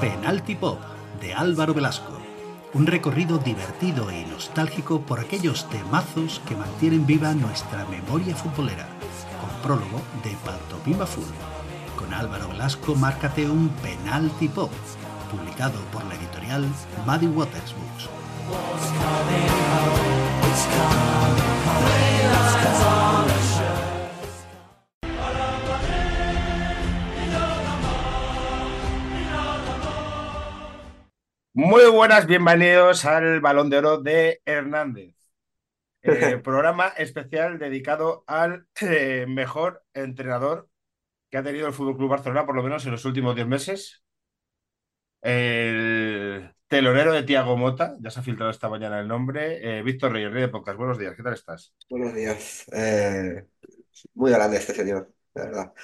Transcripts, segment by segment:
Penalty Pop de Álvaro Velasco. Un recorrido divertido e nostálgico por aquellos temazos que mantienen viva nuestra memoria futbolera. Con prólogo de Pantomima Full. Con Álvaro Velasco, márcate un Penalty Pop, publicado por la editorial Muddy Waters Books. Muy buenas, bienvenidos al Balón de Oro de Hernández. Eh, programa especial dedicado al eh, mejor entrenador que ha tenido el Fútbol Club Barcelona, por lo menos en los últimos 10 meses. El telonero de Tiago Mota, ya se ha filtrado esta mañana el nombre. Eh, Víctor Reyes, Rey de Pocas. Buenos días, ¿qué tal estás? Buenos días. Muy grande este señor, de verdad.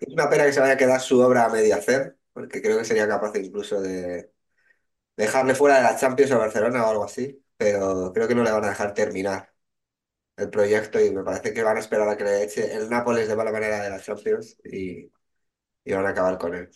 Es una pena que se vaya a quedar su obra a media hacer, porque creo que sería capaz incluso de dejarle fuera de la Champions a Barcelona o algo así, pero creo que no le van a dejar terminar el proyecto y me parece que van a esperar a que le eche el Nápoles de mala manera de la Champions y, y van a acabar con él.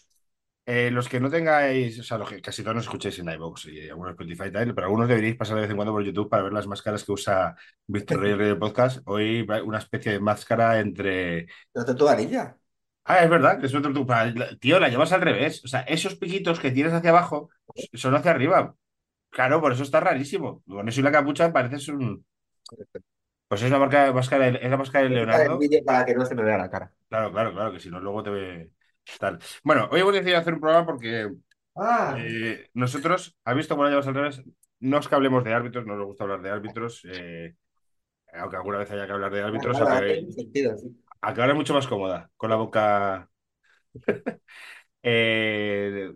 Eh, los que no tengáis, o sea, los que casi todos nos escucháis en iVoox y algunos Spotify y tal, pero algunos deberíais pasar de vez en cuando por YouTube para ver las máscaras que usa Víctor Reyes Rey del Podcast. Hoy una especie de máscara entre. ¿No te tu anilla? Ah, es verdad, que es otro tu- pa- la- Tío, la llevas al revés. O sea, esos piquitos que tienes hacia abajo son hacia arriba. Claro, por eso está rarísimo. Con eso y la capucha pareces un. Pues es la marca, máscara, es la máscara de El Leonardo. vídeo para que no se me vea la cara. Claro, claro, claro, que si no, luego te ve tal. Bueno, hoy hemos decidido hacer un programa porque Ah, eh, nosotros, ¿has visto cómo la llevas al revés? No es que hablemos de árbitros, no nos gusta hablar de árbitros, eh, aunque alguna vez haya que hablar de árbitros, nada, aunque, tiene sentido, sí. Es mucho más cómoda, con la boca. Eh,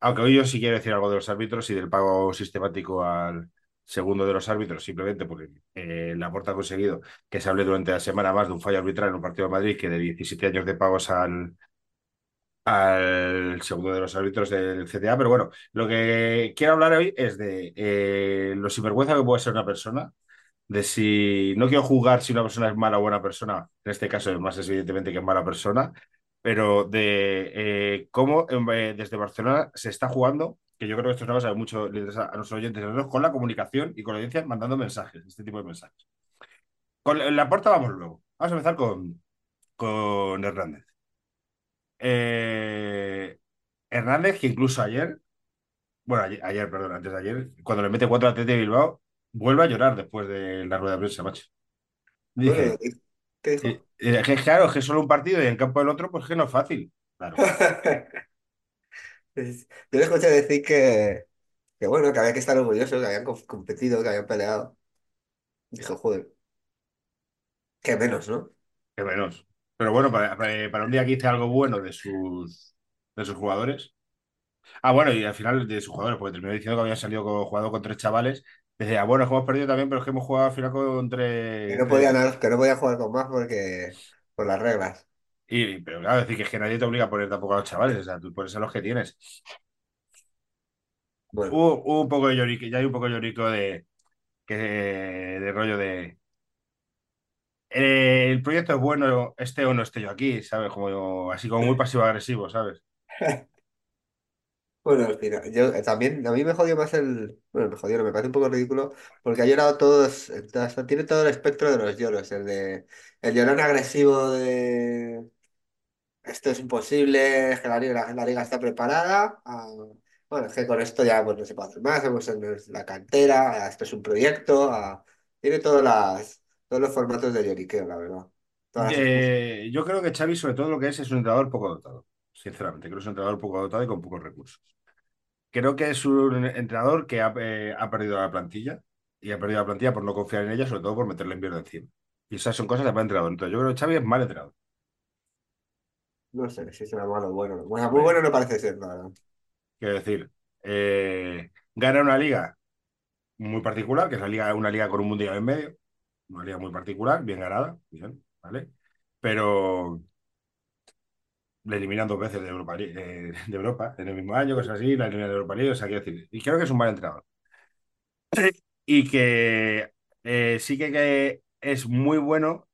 aunque hoy yo sí quiero decir algo de los árbitros y del pago sistemático al segundo de los árbitros, simplemente porque eh, Laporta ha conseguido que se hable durante la semana más de un fallo arbitral en un partido de Madrid que de 17 años de pagos al, al segundo de los árbitros del CTA. Pero bueno, lo que quiero hablar hoy es de eh, lo sinvergüenza que puede ser una persona, de si no quiero juzgar si una persona es mala o buena persona, en este caso más es evidentemente que es mala persona, pero de eh, cómo eh, desde Barcelona se está jugando, que yo creo que esto es una cosa que mucho le interesa a nuestros oyentes, con la comunicación y con la audiencia mandando mensajes, este tipo de mensajes. Con la puerta vamos luego. Vamos a empezar con, con Hernández. Eh, Hernández, que incluso ayer, bueno, ayer, perdón, antes de ayer, cuando le mete cuatro a Tete de Bilbao, vuelve a llorar después de la rueda de prensa, macho. Bueno, Dije, ¿qué dijo? eh, eh, que claro, es que solo un partido y en campo del otro, pues que no es fácil. Claro. Es- Yo le escuché decir que, que bueno, que había que estar orgulloso, que habían co- competido, que habían peleado. Dijo, joder, qué menos, ¿no? Que menos. Pero bueno, para, para- para un día que hice algo bueno de sus, de sus jugadores. Ah, bueno, y al final de sus jugadores, porque terminó diciendo que había salido con, jugado con tres chavales. Decía, bueno, es que hemos perdido también, pero es que hemos jugado al final con Que no tres- podían, que no podían jugar con más porque por las reglas. Y, pero claro, decir que es que nadie te obliga a poner tampoco a los chavales, o sea, tú pones a los que tienes. Bueno, Hubo, hubo un poco de llorico, ya hay un poco de llorico de, que, de rollo de. eh, el proyecto es bueno, esté o no esté yo aquí, ¿sabes? Como así como muy pasivo-agresivo, ¿sabes? bueno, al final, yo eh, también, a mí me jodió más el, bueno, me jodió, me parece un poco ridículo, porque ha llorado todos, eh, tiene todo el espectro de los lloros, el de, el llorón agresivo de esto es imposible, que la liga, está preparada, bueno, es que con esto ya pues, no se puede hacer más, hemos en la cantera, esto es un proyecto, a- tiene todas las, todos los formatos de lloriqueo, la verdad. Eh, yo creo que Xavi, sobre todo lo que es, es un entrenador poco dotado. Sinceramente, creo que es un entrenador poco dotado y con pocos recursos. Creo que es un entrenador que ha, eh, ha perdido la plantilla y ha perdido la plantilla por no confiar en ella, sobre todo por meterle invierno encima. Y esas son cosas de mal entrenador. Entonces, yo creo que Xavi es mal entrenador. No sé si será malo o bueno. Bueno, muy bueno no parece ser, la verdad. Quiero decir, eh, gana una liga muy particular, que es la liga, una liga con un mundial en medio, una liga muy particular, bien ganada, bien, ¿vale? Pero le eliminan dos veces de Europa, de Europa en el mismo año, cosas así, la eliminan de Europa League, o sea, quiero decir, y creo que es un mal entrenador. Y que eh, sí que, que es muy bueno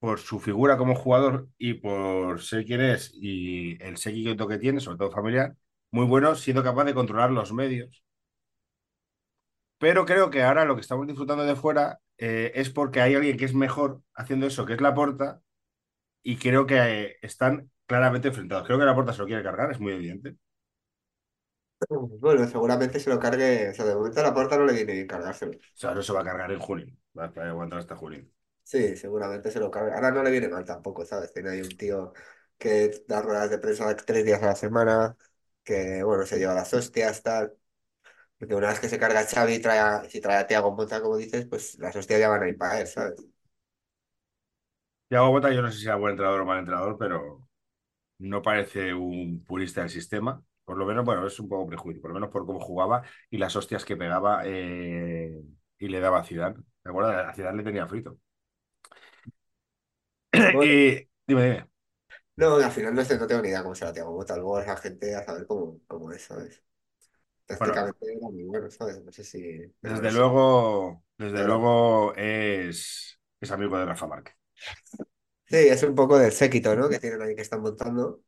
por su figura como jugador y por ser quien es y el seguimiento que tiene, sobre todo familiar, muy bueno, siendo capaz de controlar los medios. Pero creo que ahora lo que estamos disfrutando de fuera eh, es porque hay alguien que es mejor haciendo eso, que es la porta, y creo que eh, están claramente enfrentados. Creo que la porta se lo quiere cargar, es muy evidente. Bueno, seguramente se lo cargue. O sea, de momento a la puerta no le viene bien cargárselo. O sea, no se va a cargar en junio. Va a aguantar hasta junio. Sí, seguramente se lo cargue. Ahora no le viene mal tampoco, ¿sabes? Tiene ahí un tío que da ruedas de prensa tres días a la semana, que, bueno, se lleva las hostias, tal. Porque una vez que se carga Xavi y trae a- si trae a Thiago Motta, como dices, pues las hostias ya van a ir para él, ¿sabes? Thiago Motta, yo no sé si era buen entrenador o mal entrenador, pero no parece un purista del sistema. Por lo menos, bueno, es un poco prejuicio, por lo menos por cómo jugaba y las hostias que pegaba eh, y le daba a Zidane. ¿De acuerdo? A Zidane le tenía frito. Bueno, Y dime, dime. no, al final no no tengo ni idea cómo será Thiago Motta. Luego esa gente a saber cómo, cómo es, ¿sabes? Bueno, Tácticamente era muy bueno, ¿sabes? No sé si... Desde luego, desde Pero- luego es, es amigo de Rafa Márquez. Sí, es un poco del séquito, ¿no? Que tienen ahí que están montando.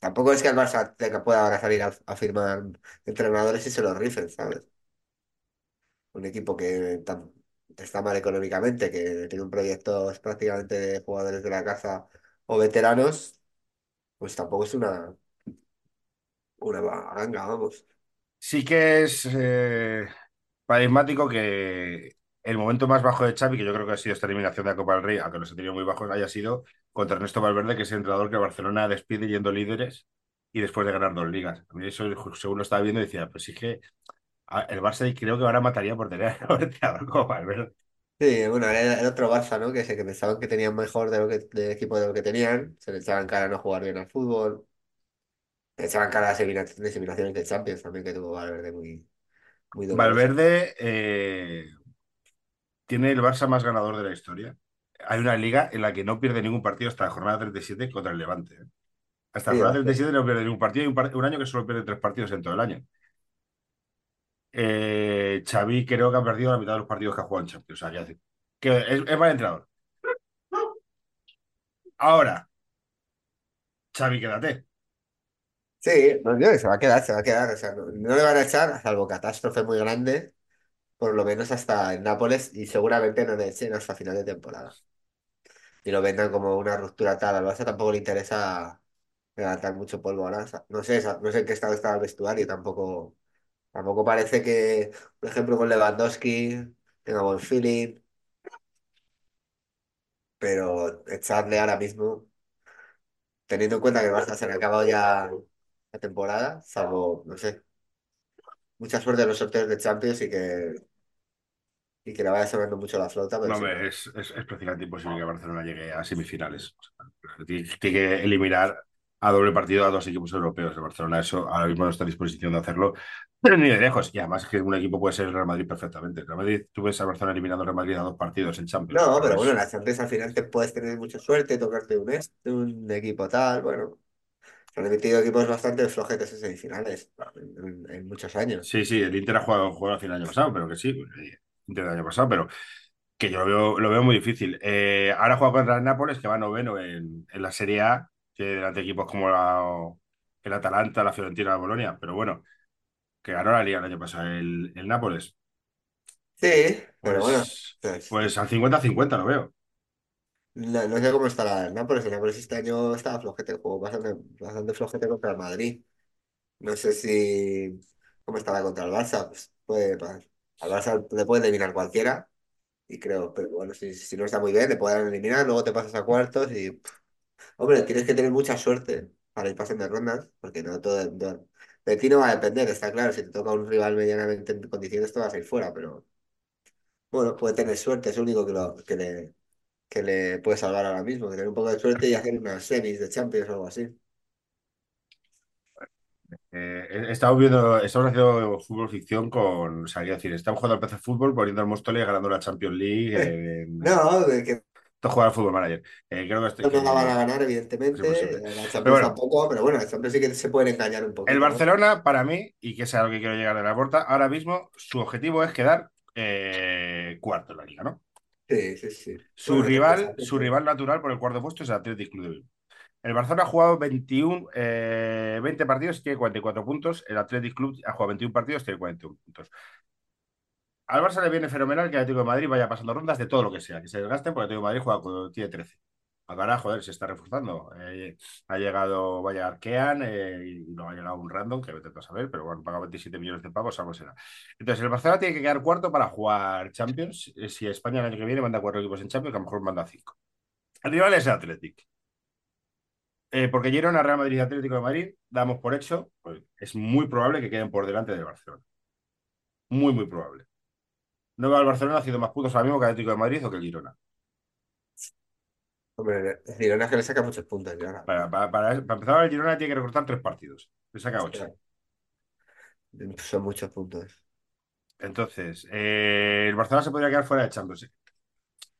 Tampoco es que el Barça tenga- pueda ahora salir a, firmar entrenadores y se los rifen, ¿sabes? Un equipo que está mal económicamente, que tiene un proyecto prácticamente de jugadores de la casa o veteranos, pues tampoco es una, una ganga, vamos. Sí que es eh, paradigmático que el momento más bajo de Xavi, que yo creo que ha sido esta eliminación de la Copa del Rey, aunque los ha tenido muy bajos, haya sido contra Ernesto Valverde, que es el entrenador que Barcelona despide yendo líderes y después de ganar dos ligas. A mí eso, según lo estaba viendo, decía, pues sí que el Barça creo que ahora mataría por tener a entrenador como Valverde. Sí, bueno, era el otro Barça, ¿no? Que, que pensaban que tenían mejor de lo que, de equipo de lo que tenían, se les echaban cara a no jugar bien al fútbol, se les echaban cara a las elimina- eliminaciones de Champions también que tuvo Valverde muy, muy. Valverde eh, tiene el Barça más ganador de la historia. Hay una liga en la que no pierde ningún partido hasta la jornada 37 contra el Levante. ¿eh? Hasta la jornada bastante. 37 no pierde ningún partido. Hay un, par- un año que solo pierde tres partidos en todo el año. Eh, Xavi creo que ha perdido la mitad de los partidos que ha jugado en Champions. O sea, que es, es mal entrenador. Ahora, Xavi, quédate. Sí, no, no, se va a quedar, se va a quedar. O sea, no, no le van a echar, salvo catástrofe muy grande, por lo menos hasta en Nápoles, y seguramente no le echen hasta final de temporada. Y lo vendan como una ruptura tal. Al Barça tampoco le interesa levantar mucho polvo ahora. No sé, no sé en qué estado está el vestuario, tampoco, tampoco parece que, por ejemplo, con Lewandowski tenga buen feeling, pero echarle ahora mismo, teniendo en cuenta que el se le ha acabado ya la temporada, salvo, no sé, mucha suerte en los sorteos de Champions y que y que le vaya sonando mucho la flauta, pero No, hombre, es, es, es prácticamente imposible que Barcelona llegue a semifinales. O sea, tiene, tiene que eliminar a doble partido a dos equipos europeos. El Barcelona eso ahora mismo no está en disposición de hacerlo ni de lejos. Y además que un equipo puede ser el Real Madrid perfectamente. El Real Madrid, tú ves a Barcelona eliminando al Real Madrid a dos partidos en Champions. No, pero bueno, es- en la Champions al final te puedes tener mucha suerte, tocarte un, un equipo tal, bueno. Han emitido equipos bastante flojetes en semifinales en, en- en muchos años. Sí, sí, el Inter ha jugado, jugado al fin el año pasado, pero que sí, pues, eh, Inter del año pasado, pero que yo lo veo, lo veo muy difícil. Eh, ahora juega contra el Nápoles, que va noveno en, en la Serie A, que delante de equipos como la- el Atalanta, la Fiorentina, la Bolonia, pero bueno, que ganó la Liga el año pasado el, el Nápoles. Sí, pero bueno, Pues, pues, pues al 50-50 lo veo. No, no sé cómo estará el Nápoles. El Nápoles este año estaba flojete, jugó bastante, bastante flojete contra el Madrid. No sé si cómo estará contra el Barça. Pues puede, al Barça le puede eliminar cualquiera. Y creo, pero bueno, si, si no está muy bien, le pueden eliminar, luego te pasas a cuartos y, hombre, tienes que tener mucha suerte para ir pasando de rondas, porque no todo, de ti no va a depender, está claro, si te toca un rival medianamente en condiciones, te vas a ir fuera, pero bueno, puede tener suerte, es lo único que, lo, que, le, que le puede salvar ahora mismo, que tener un poco de suerte y hacer unas semis de Champions o algo así. Eh, estamos viendo, estamos haciendo fútbol ficción con, o sea, decir, estamos jugando al PC Fútbol, poniendo al Móstoles ganando la Champions League. No, de que Esto juega al Fútbol Manager. Eh, creo que, no la van a que ganar, evidentemente, imposible. la Pero Champions bueno, tampoco, pero bueno, la Champions sí que se pueden engañar un el poquito, ¿no? Barcelona, para mí, y que es a lo que quiero llegar de la puerta, ahora mismo su objetivo es quedar eh, cuarto en la liga, ¿no? Sí, sí, sí. Su Bueno, rival, su rival natural por el cuarto puesto es el Athletic Club de Bilbao. El Barcelona ha jugado 21, eh, 20 partidos, tiene 44 puntos. El Athletic Club ha jugado 21 partidos, tiene 41 puntos. Al Barça le viene fenomenal que el Atlético de Madrid vaya pasando rondas de todo lo que sea, que se desgasten, porque el Atlético de Madrid juega cuando tiene 13. Ahora, joder, se está reforzando. Eh, ha llegado, vaya Arkean eh, y no ha llegado un random, que vete a saber, pero bueno, paga 27 millones de pavos, algo será. Entonces, el Barcelona tiene que quedar cuarto para jugar Champions. Eh, Si España el año que viene manda cuatro equipos en Champions, que a lo mejor manda cinco. El rival es el Athletic. Porque Girona, Real Madrid y Atlético de Madrid, damos por hecho, pues, es muy probable que queden por delante del Barcelona. Muy, muy probable. No veo al Barcelona haciendo más puntos ahora mismo que Atlético de Madrid o que el Girona. Hombre, el Girona es que le saca muchos puntos. ya. Para, para- para- para empezar, el Girona tiene que recortar tres partidos. Le saca ocho. Son muchos puntos. Entonces, eh, el Barcelona se podría quedar fuera de Champions.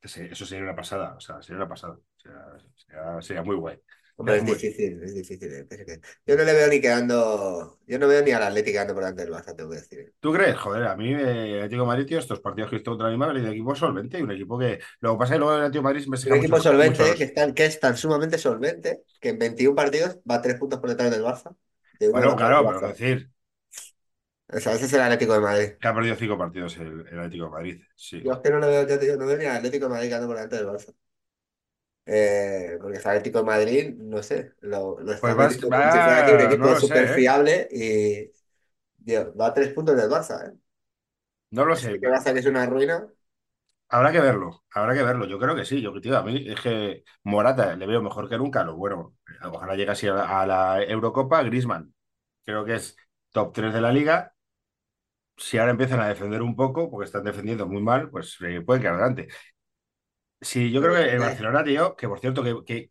Ese- Eso sería una pasada. O sea, sería una pasada. O sea, sería, sería muy guay. Hombre, es Muy- difícil, es difícil. eh, que- Yo no le veo ni quedando. Yo no veo ni al Atlético quedando por delante del Barça, tengo que decir. ¿Tú crees? Joder, a mí eh, el Atlético de Madrid, tío, estos partidos que he visto contra el Animal, el equipo solvente y un equipo que. Lo que pasa es que luego el Atlético de Madrid me saca Un equipo solvente, muchos- que, es tan, que es tan sumamente solvente, que en 21 partidos va a 3 puntos por detrás del Barça. de Bueno, claro, pero decir O sea, ese es el Atlético de Madrid. que ha perdido cinco partidos el, el Atlético de Madrid. Sí. Yo es que no le veo, digo, no veo ni al Atlético de Madrid quedando por delante del Barça. Eh, porque el Atlético de Madrid, no sé, lo, lo está Pues vas- vendiendo como si fuera aquí un equipo no lo sé, súper ¿eh? fiable y tío, va a 3 puntos del Barça, ¿eh? No lo sé. que Barça que es una ruina. Habrá que verlo, habrá que verlo. Yo creo que sí. Yo, tío, a mí es que Morata le veo mejor que nunca. Lo bueno, ojalá llegue así a la, a la Eurocopa. Griezmann, creo que es top 3 de la liga. Si ahora empiezan a defender un poco, porque están defendiendo muy mal, pues eh, pueden quedar adelante. Sí, yo creo que el Eh, Barcelona, tío, que por cierto, que, que,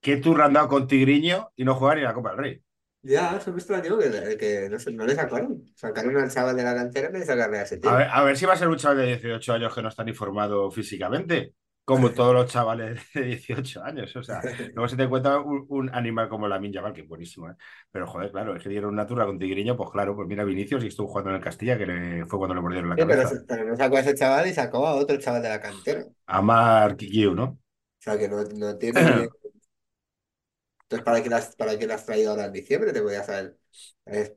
que dado con Tigriño y no jugar ni la Copa del Rey. Ya, eso me extrañó que, que no, le sacaron. Sacaron al chaval de la cantera vez de sacarle a ese tío. A ver, a ver si va a ser un chaval de 18 años que no está ni formado físicamente, como todos los chavales de 18 años. O sea, luego se te encuentra un, un animal como la Yamal, que es buenísimo, ¿eh? Pero joder, claro, es que dieron una turra con Tigriño, pues claro, pues mira Vinicius y estuvo jugando en el Castilla, que le- fue cuando le mordieron la Sí, pero, cabeza. pero no sacó a ese chaval y sacó a otro chaval de la cantera. O A Mark Guiu, ¿no? sea, que no, no tiene... Entonces, ¿para qué lo has, para qué lo has traído ahora en diciembre? Te podías haber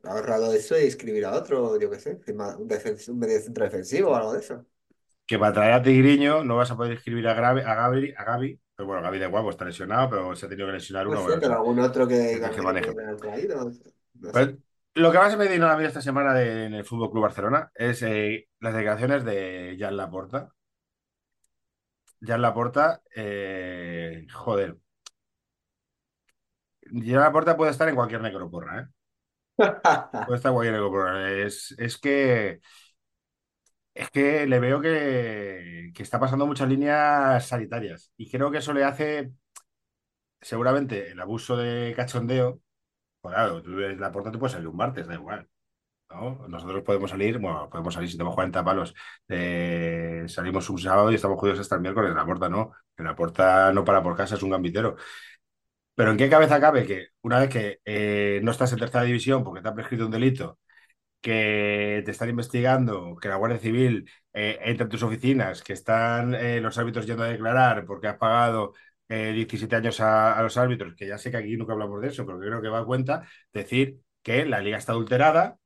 ahorrado eso y escribir a otro, yo qué sé, un, un medio centro defensivo o algo de eso. Que para traer a Tigriño no vas a poder escribir a, Grave- a Gaby, a Gaby, pero bueno, Gaby de guapo está lesionado, pero se ha tenido que lesionar No uno. bueno, pero algún otro que, que- que maneje. traído. No lo que más me a la vida esta semana de- en el Fútbol Club Barcelona es eh, las declaraciones de Jan Laporta. Jan Laporta, eh, joder. Jan Laporta puede estar en cualquier necroporra, ¿eh? Puede estar en cualquier necroporra. Es, es que es que le veo que, está pasando muchas líneas sanitarias y creo que eso le hace seguramente el abuso de cachondeo. Pues claro, tú ves Laporta, te puede salir un martes, da igual. ¿no? Nosotros podemos salir, bueno, podemos salir si tenemos 40 palos, eh, salimos un sábado y estamos jodidos hasta el miércoles. La puerta no, en la puerta no para por casa, es un gambitero. Pero ¿en qué cabeza cabe que una vez que eh, no estás en tercera división porque te ha prescrito un delito, que te están investigando, que la Guardia Civil eh, entra en tus oficinas, que están eh, los árbitros yendo a declarar porque has pagado eh, 17 años a, a los árbitros, que ya sé que aquí nunca hablamos de eso, pero que creo que va a cuenta, decir que la liga está adulterada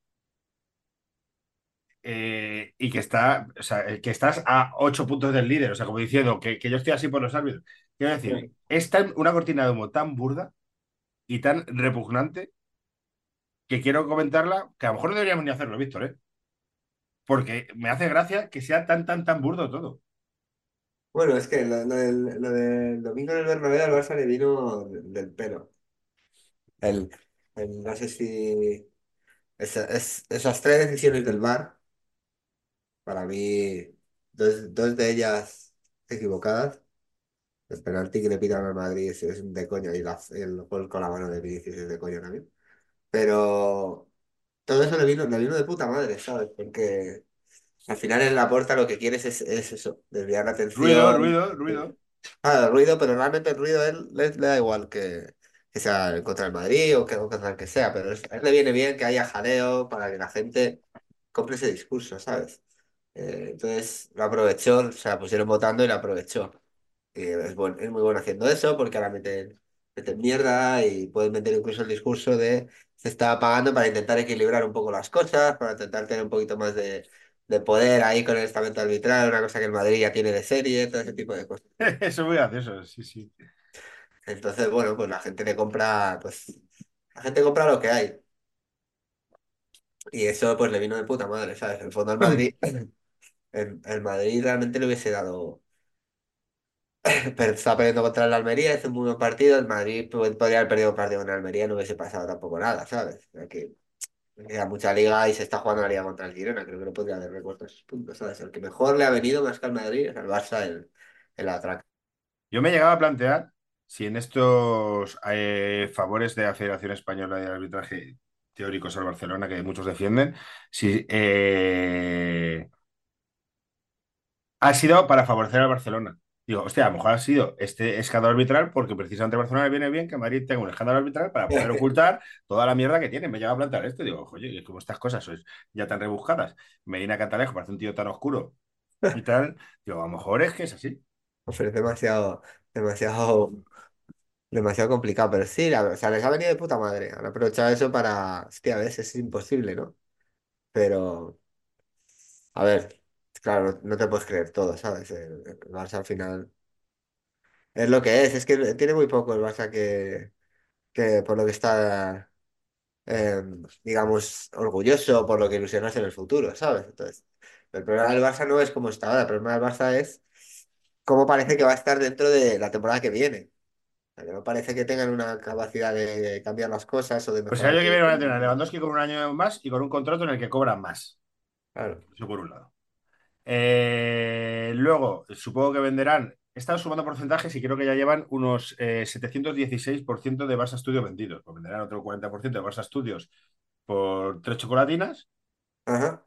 eh, y que está, o sea, que estás a ocho puntos del líder, o sea, como diciendo que, que yo estoy así por los árbitros. Quiero decir, es tan- una cortina de humo tan burda y tan repugnante que quiero comentarla, que a lo mejor no deberíamos ni hacerlo, Víctor, ¿eh? Porque me hace gracia que sea tan, tan, tan burdo todo. Bueno, es que lo, lo del, lo del domingo en Bernabéu al Barça le vino del, pelo. El, el- no sé si esa- es- esas tres decisiones del VAR, para mí, dos, dos de ellas equivocadas. El penalti que le pitan al Madrid es, es de coña y el gol con la mano de Vinicius es de coña también. Pero todo eso le vino, le vino de puta madre, ¿sabes? Porque al final en la puerta lo que quieres es, es eso, desviar la Ruido, atención. ruido, ruido. Ah, el ruido, pero realmente el ruido a él le, le da igual que, que sea contra el Madrid o que o contra el que sea, pero es- a él le viene bien que haya jaleo para que la gente compre ese discurso, ¿sabes? Eh, entonces lo aprovechó, o sea, pusieron votando y lo aprovechó. Y es, buen- es muy bueno haciendo eso porque ahora meten, meten mierda y pueden meter incluso el discurso de se está pagando para intentar equilibrar un poco las cosas, para intentar tener un poquito más de, de poder ahí con el estamento arbitral, una cosa que el Madrid ya tiene de serie, todo ese tipo de cosas. Eso es muy gracioso, sí, sí. Entonces, bueno, pues la gente le compra, pues la gente compra lo que hay. Y eso pues le vino de puta madre, ¿sabes? En el fondo al Madrid, el, el Madrid realmente le hubiese dado. Pero está perdiendo contra el Almería, es un buen partido. El Madrid podría haber perdido un partido con el Almería, no hubiese pasado tampoco nada, ¿sabes? Que queda mucha liga y se está jugando la liga contra el Girona. Creo que no podría haber recortado esos puntos, ¿sabes? El que mejor le ha venido más que al Madrid es al Barça el, el atraco. Yo me llegaba a plantear si en estos eh, favores de la Federación Española de Arbitraje teóricos al Barcelona, que muchos defienden, si eh, ha sido para favorecer al Barcelona. Digo, hostia, a lo mejor ha sido este escándalo arbitral porque precisamente Barcelona le viene bien que Madrid tenga un escándalo arbitral para poder ocultar toda la mierda que tiene. Me llega a plantear esto. Digo, oye, como estas cosas sois ya tan rebuscadas, Medina Cantalejo parece un tío tan oscuro y tal. Digo, a lo mejor es que es así. Ofrece demasiado, demasiado, demasiado complicado. Pero sí, la- o sea, les ha venido de puta madre. Han aprovechado eso para. Hostia, a veces es imposible, ¿no? Pero. A ver, claro, no, te puedes creer todo, ¿sabes? El, el Barça al final es lo que es, es que tiene muy poco el Barça que, que por lo que está, eh, digamos, orgulloso, por lo que ilusionarse en el futuro, ¿sabes? Entonces, el problema del Barça no es cómo está ahora, el problema del Barça es cómo parece que va a estar dentro de la temporada que viene. O sea, que no parece que tengan una capacidad de cambiar las cosas o de Pues el mejorar. año que viene van a tener a Lewandowski con un año más y con un contrato en el que cobran más. Claro. Eso por un lado. Eh, luego, supongo que venderán. He estado sumando porcentajes y creo que ya llevan unos eh, 716% de Barça Studios vendidos. Pues venderán otro 40% de Barça Studios por tres chocolatinas. Ajá.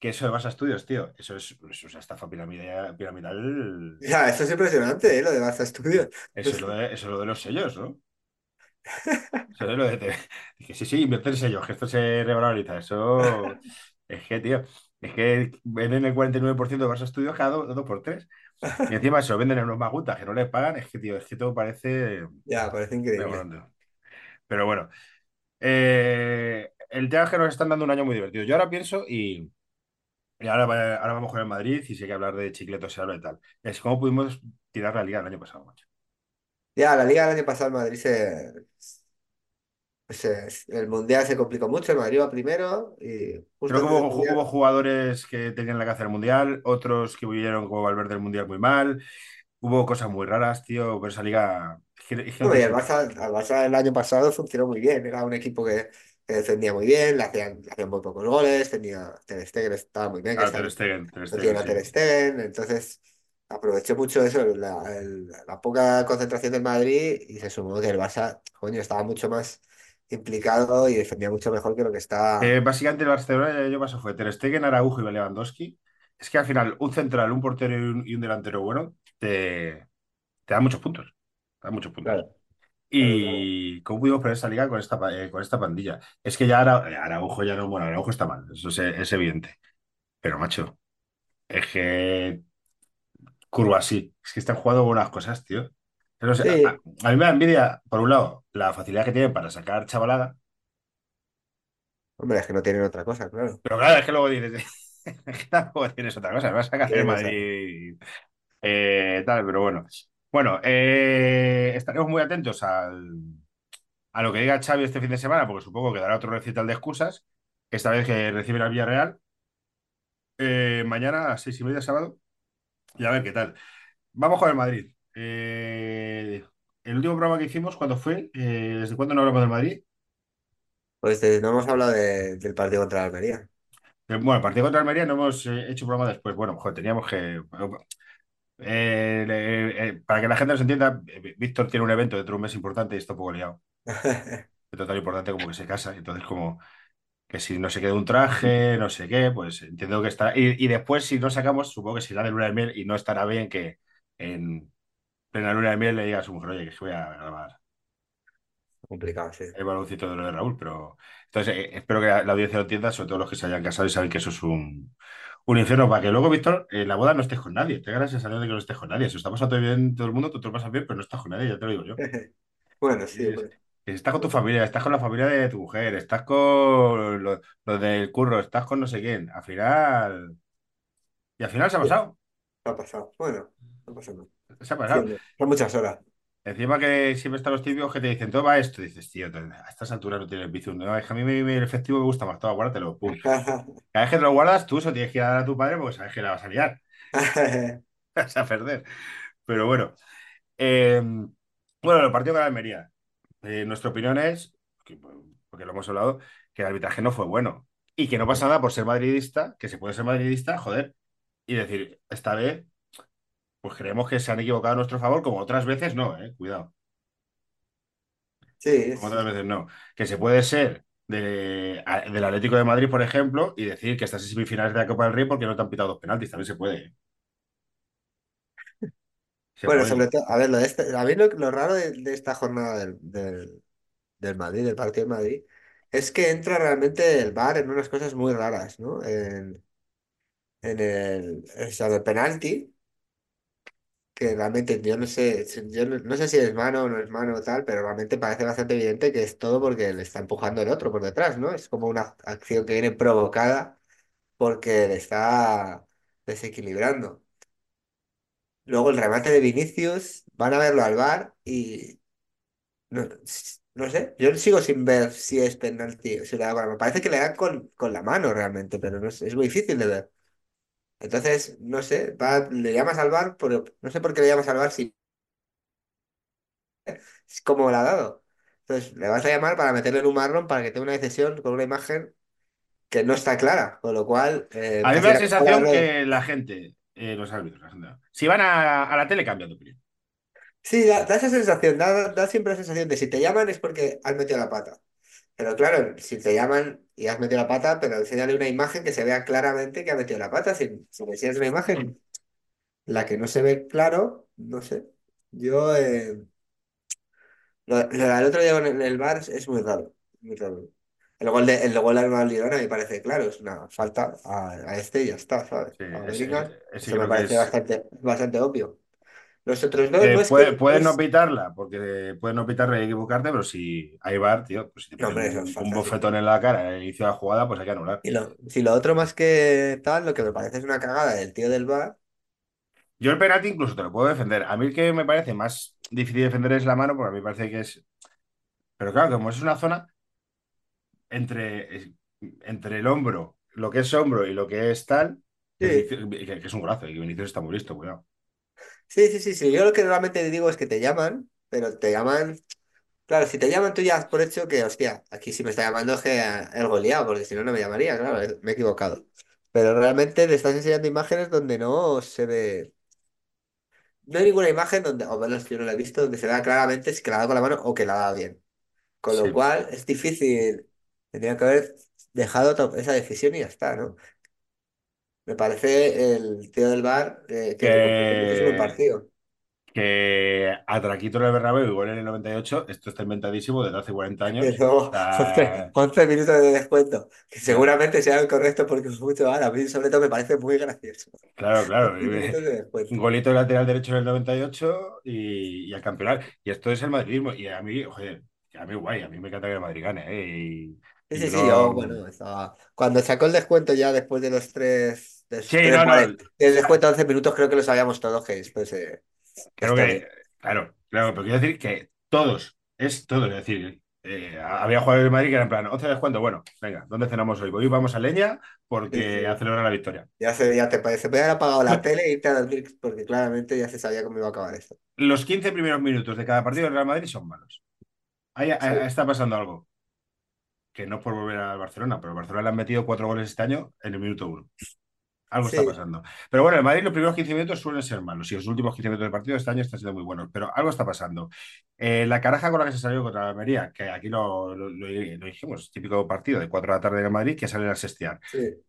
Que eso de Barça Studios, tío, eso es, eso es una estafa piramidal. piramidal. Ya, eso es impresionante, ¿eh? Lo de Barça Studios. Eso es, lo de, eso es lo de los sellos, ¿no? Eso es lo de. Dije, sí, sí, invierte en sellos, que esto se revaloriza. Eso. Es que, tío, es que venden el 49% de Barça Studios cada dos, dos por tres. Y encima se lo venden en unos magutas que no les pagan. Es que, tío, es que todo parece. Ya, parece increíble. Pero bueno, eh, el tema es que nos están dando un año muy divertido. Yo ahora pienso y, y ahora, ahora vamos con el Madrid y si hay que hablar de chicletos se habla y tal. Es cómo pudimos tirar la liga el año pasado, macho. Ya, la liga del año pasado el Madrid se, se- el Mundial se complicó mucho, el Madrid va primero y justo Creo que del hubo, jugadores que tenían la que hacer el Mundial, otros que vivieron como Valverde el Mundial muy mal. Hubo cosas muy raras, tío, pero esa liga. No y el. Barça, el Barça el año pasado funcionó muy bien, era un equipo que, que defendía muy bien, le hacían, le hacían muy pocos goles, tenía Ter Stegen estaba muy bien, que Ah, está, Ter Stegen, Ter no Stegen, tiene a Ter sí. Stegen, entonces aprovechó mucho eso, la, el- la poca concentración del Madrid y se sumó que el Barça, coño, estaba mucho más implicado y defendía mucho mejor que lo que Eh, está. básicamente el Barcelona el año pasado fue Ter Stegen, Araujo y Lewandowski. Es que al final un central, un portero y un, y un delantero bueno te, te da muchos puntos. Te da muchos puntos. Claro. ¿Y cómo pudimos poner esta liga con esta, eh, con esta pandilla? Es que ya Ara- Araujo ya no, bueno, Araujo está mal, eso es, es evidente. Pero macho, es que curva así, es que están jugando buenas cosas, tío. Pero, o sea, a, Sí, a mí me da envidia, por un lado, la facilidad que tienen para sacar chavalada, hombre, es que no tienen otra cosa, claro. pero claro, es que luego dices, es que tampoco tienes otra cosa, vas a sacar el Tienen esa. Madrid eh, tal, pero bueno. Bueno, eh, estaremos muy atentos al, a lo que diga Xavi este fin de semana, porque supongo que dará otro recital de excusas, esta vez que recibe al Villarreal, eh, mañana a las seis y media sábado, y a ver qué tal. Vamos con el Madrid. Eh, el último programa que hicimos, ¿cuándo fue? Eh, ¿desde cuándo no hablamos del Madrid? Pues eh, no hemos hablado de- del partido contra la Almería. Eh, bueno, el partido contra Almería no hemos eh, hecho programa después. Bueno, joder, teníamos que... eh, le- eh, para que la gente nos entienda, eh, Víctor tiene un evento dentro de un mes importante y está un poco liado. Es tan importante como que se casa. Entonces, como que si no se queda un traje, no sé qué, pues entiendo que está. Y, y después, si no sacamos, supongo que será de luna de miel y no estará bien que en plena luna de miel le diga a su mujer, oye, que voy a grabar. Complicado, sí. el baloncito de lo de Raúl, pero entonces eh, espero que la, la audiencia lo entienda, sobre todo los que se hayan casado y saben que eso es un, un infierno, para que luego, Víctor, en la boda no estés con nadie, te ganas la sensación de que no estés con nadie. Si está pasando bien todo el mundo, tú te lo pasas bien, pero no estás con nadie, ya te lo digo yo. Bueno, sí, es- Estás con tu familia, estás con la familia de tu mujer, estás con los, los del curro, estás con no sé quién. Al final. Y al final se ha sí, pasado. ha pasado. Bueno, no pasa nada. Se ha pasado. hombre, son muchas horas. Encima que siempre están los típicos que te dicen, todo va esto. Dices, tío, a estas alturas no tienes bizum. No, es que a mí me- me- el efectivo me gusta más. Todo, guárdatelo. Pum. Cada vez que te lo guardas, tú se lo tienes que ir a dar a tu padre porque sabes que la vas a liar. Vas a perder. Pero bueno. Eh, bueno, el partido con la Almería. Eh, nuestra opinión es, que- porque lo hemos hablado, que el arbitraje no fue bueno. Y que no pasa nada por ser madridista, que se puede ser madridista, joder, y decir, esta vez, pues creemos que se han equivocado a nuestro favor, como otras veces no, eh, cuidado, Sí, como otras veces no. Que se puede ser de- a- del Atlético de Madrid, por ejemplo, y decir que estás en semifinales de la Copa del Rey porque no te han pitado dos penaltis, también se puede. eh. Se Bueno, puede. sobre todo, a ver, lo de este- a mí lo, lo raro de, de esta jornada del, del, del Madrid, del partido de Madrid, es que entra realmente el VAR en unas cosas muy raras, ¿no? En, en el, o sea, el penalti, que realmente yo no sé, yo no, sé si es mano o no es mano o tal, pero realmente parece bastante evidente que es todo porque le está empujando el otro por detrás, ¿no? Es como una acción que viene provocada porque le está desequilibrando. Luego el remate de Vinicius, van a verlo al VAR y no, no sé, yo sigo sin ver si es penalti o si le da. Parece que le dan con, con la mano realmente, pero no sé, es muy difícil de ver. Entonces, no sé, va- le llamas al VAR, pero no sé por qué le llamas al VAR si es como la ha dado. Entonces, le vas a llamar para meterle en un marrón para que tenga una decisión con una imagen que no está clara, con lo cual eh, A mí me casi da la la sensación que la gente, eh, los árbitros, la gente, si van a, a la tele, cambia de opinión. Sí, da, da esa sensación, da, da siempre la sensación de si te llaman es porque has metido la pata. Pero claro, si te llaman y has metido la pata, pero enséñale una imagen que se vea claramente que ha metido la pata. Si, si me enseñas una imagen, la que no se ve claro, no sé. Yo, eh, lo, lo del otro día con el, VAR es, muy raro, muy raro. El gol de, el gol del Barcelona me parece claro, es una falta a, a este y ya está, ¿sabes? Sí, A ese, ese eso me parece es. bastante, bastante obvio. Los otros dos, no Eh, es puede- que, no puedes no pitarla, porque puedes no pitarla y equivocarte, pero si hay VAR, tío, pues si te no, hombre, un, bofetón en la cara al inicio de la jugada, pues hay que anular. Y lo, si lo otro más que tal, lo que me parece es una cagada del tío del bar. Yo el penalti incluso te lo puedo defender. A mí el que me parece más difícil de defender es la mano, porque a mí me parece que es. Pero claro, como es una zona entre, entre el hombro, lo que es hombro y lo que es tal, que, Sí, Vinicius- que- que es un golazo y que Vinicius está muy listo, cuidado. Sí, sí, sí, sí. Yo lo que realmente digo es que te llaman, pero te llaman. Claro, si te llaman tú ya has por hecho que, hostia, aquí si me está llamando es que el goleado, porque si no, no me llamaría, claro, eh, me he equivocado. Pero realmente le estás enseñando imágenes donde no se ve. No hay ninguna imagen donde, o menos yo no la he visto, donde se vea claramente si que la ha dado con la mano o que la ha dado bien. Con lo Sí, cual es difícil. Tendría que haber dejado to- esa decisión y ya está, ¿no? Me parece el tío del bar eh, que te complica muchísimo el que, partido. que a Traquito en el Bernabéu, igual en el 98, esto está inventadísimo desde hace 40 Y años. luego 11, Está- 11 minutos de descuento, que seguramente sea el correcto porque es mucho ahora. A mí sobre todo me parece muy gracioso. claro, claro. 11 minutos de Un descuento. golito lateral derecho en el 98 y, y al campeonato. Y esto es el madridismo. Y a mí, joder, a mí guay, a mí me encanta que el Madrid gane, ¿eh? Y, Sí, y sí, yo sí, yo, no... bueno, estaba... Cuando sacó el descuento ya después de los tres, de los Sí, no, no, vale, del descuento de 11 minutos, creo que lo sabíamos todos que después eh, creo está bien. que, claro, claro, pero quiero decir que todos, es todos, es decir, eh, había jugadores de Madrid que eran en plan, 11 de descuento, bueno, venga, ¿dónde cenamos hoy? Hoy vamos a Leña Sí, porque a sí. celebrar la victoria. Ya se, ya te parece, podía haber apagado la tele e irte a dormir porque claramente ya se sabía cómo iba a acabar esto. Los 15 primeros minutos de cada partido del Real Madrid son malos. Ahí, Sí, está pasando algo, que no es por volver al Barcelona, pero Barcelona le han metido cuatro goles este año en el minuto uno. Algo está pasando. Pero bueno, el Madrid los primeros 15 minutos suelen ser malos y los últimos 15 minutos del partido este año están siendo muy buenos, pero algo está pasando. Eh, la caraja con la que se salió contra la Almería, que aquí lo, lo, lo- lo dijimos, típico partido de 4 de la tarde en el Madrid, que salen a sestear. sí.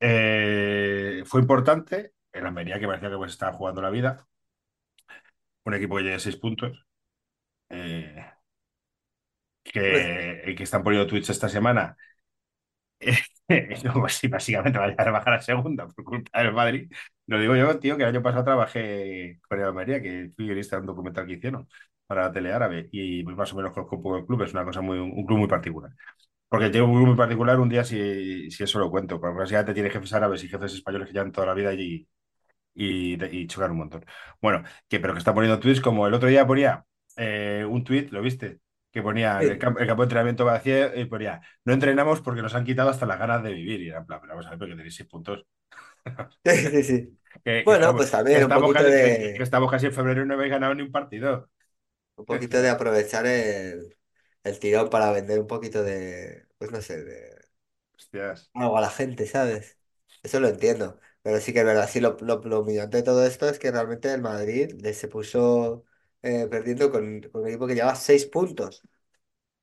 Eh, fue importante, el Almería que parecía que pues, estaba jugando la vida, un equipo que lleva 6 puntos. Eh, que, que están poniendo tweets esta semana. Como si básicamente vaya a bajar a segunda por culpa del Madrid. Lo digo yo, tío, que el año pasado trabajé con el Almería, que fui guionista de un documental que hicieron para la tele árabe y pues, más o menos conozco un poco el club, es una cosa muy, un club muy particular. Porque tengo un club muy particular, un día si, si eso lo cuento, porque básicamente tiene jefes árabes y jefes españoles que llevan toda la vida allí y, y chocan un montón. Bueno, que, pero que está poniendo tweets como el otro día ponía eh, un tweet, ¿lo viste? Que ponía el, campo, el campo de entrenamiento vacío y ponía, no entrenamos porque nos han quitado hasta las ganas de vivir. Y era en plan, pero vamos a ver, porque tenéis seis puntos. Sí, sí, sí. Que, que Bueno, estamos, pues también que un estamos poquito casi, de, que estamos casi en febrero y no habéis ganado ni un partido. un poquito de aprovechar el, el tirón para vender un poquito de, pues no sé, de Hostias. algo a la gente, ¿sabes? Eso lo entiendo. Pero sí que es verdad, sí, lo, lo, lo humillante de todo esto es que realmente el Madrid le se puso eh, perdiendo con, con un equipo que lleva seis puntos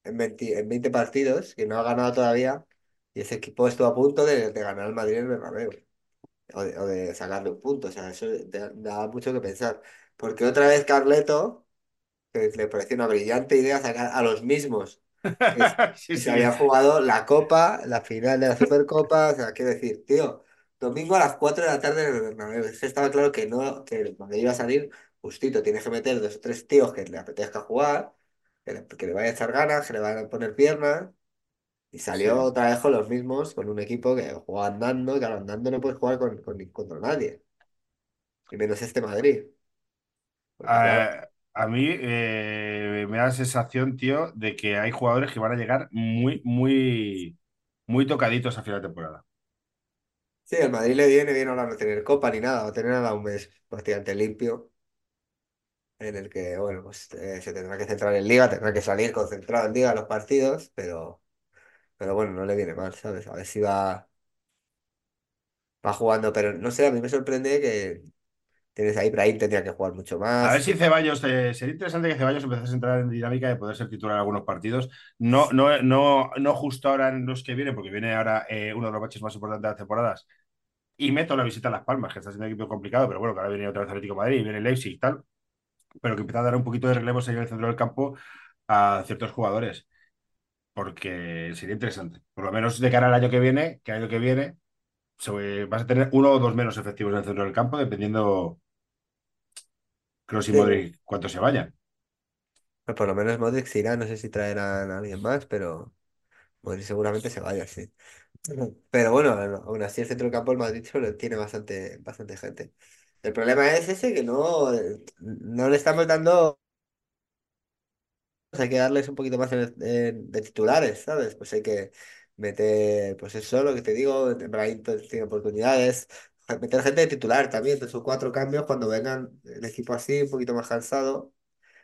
en 20, en 20 partidos, que no ha ganado todavía, y ese equipo estuvo a punto de, de ganar al Madrid en el Bernabéu, o de, o de sacarle un punto, o sea, eso da, mucho que pensar. Porque otra vez Carleto que le pareció una brillante idea sacar a los mismos Sí, se sí. habían jugado la Copa, la final de la Supercopa, o sea, quiero decir, tío, domingo a las 4 de la tarde en el Bernabéu, estaba claro que no, que el Madrid iba a salir justito, tienes que meter dos o tres tíos que le apetezca jugar, que le, que le vaya a echar ganas, que le vayan a poner piernas, y salió Sí. otra vez con los mismos, con un equipo que jugaba andando, y claro, andando no puedes jugar con, con, contra nadie, y menos este Madrid, porque claro, A, mí eh, me da la sensación, tío, de que hay jugadores que van a llegar muy, muy, muy tocaditos a final de temporada. Sí, el Madrid le viene bien ahora no tener copa ni nada, va a tener ahora un mes bastante limpio, en el que, bueno, pues eh, se tendrá que centrar en Liga, tendrá que salir concentrado en Liga a los partidos, pero, pero bueno, no le viene mal, ¿sabes? A ver si va, va jugando, pero no sé, a mí me sorprende que tienes ahí, Brahim tendría que jugar mucho A ver más. si Ceballos, eh, sería interesante que Ceballos empezase a entrar en dinámica de poder ser titular en algunos partidos. No, no, no, no justo ahora en los que vienen, porque viene ahora eh, uno de los baches más importantes de las temporadas. Y meto la visita a Las Palmas, que está siendo un equipo complicado, pero bueno, que ahora viene otra vez Atlético de Madrid y viene Leipzig y tal. Pero que empieza a dar un poquito de relevos ahí en el centro del campo a ciertos jugadores. porque sería interesante. Por lo menos de cara al año que viene, que el año que viene se- vas a tener uno o dos menos efectivos en el centro del campo, dependiendo Kroos y Sí, Modric cuánto se vayan. pero por lo menos Modric se irá, no sé si traerán a alguien más, pero Modric seguramente se vaya, sí. Pero bueno, aún así el centro del campo del Madrid solo tiene bastante, bastante gente. El problema es ese que no, no le estamos dando, hay que darles un poquito más de titulares, ¿sabes? Pues hay que meter, pues eso, lo que te digo, Brahim tiene oportunidades, meter gente de titular también, de sus cuatro cambios cuando vengan el equipo así, un poquito más cansado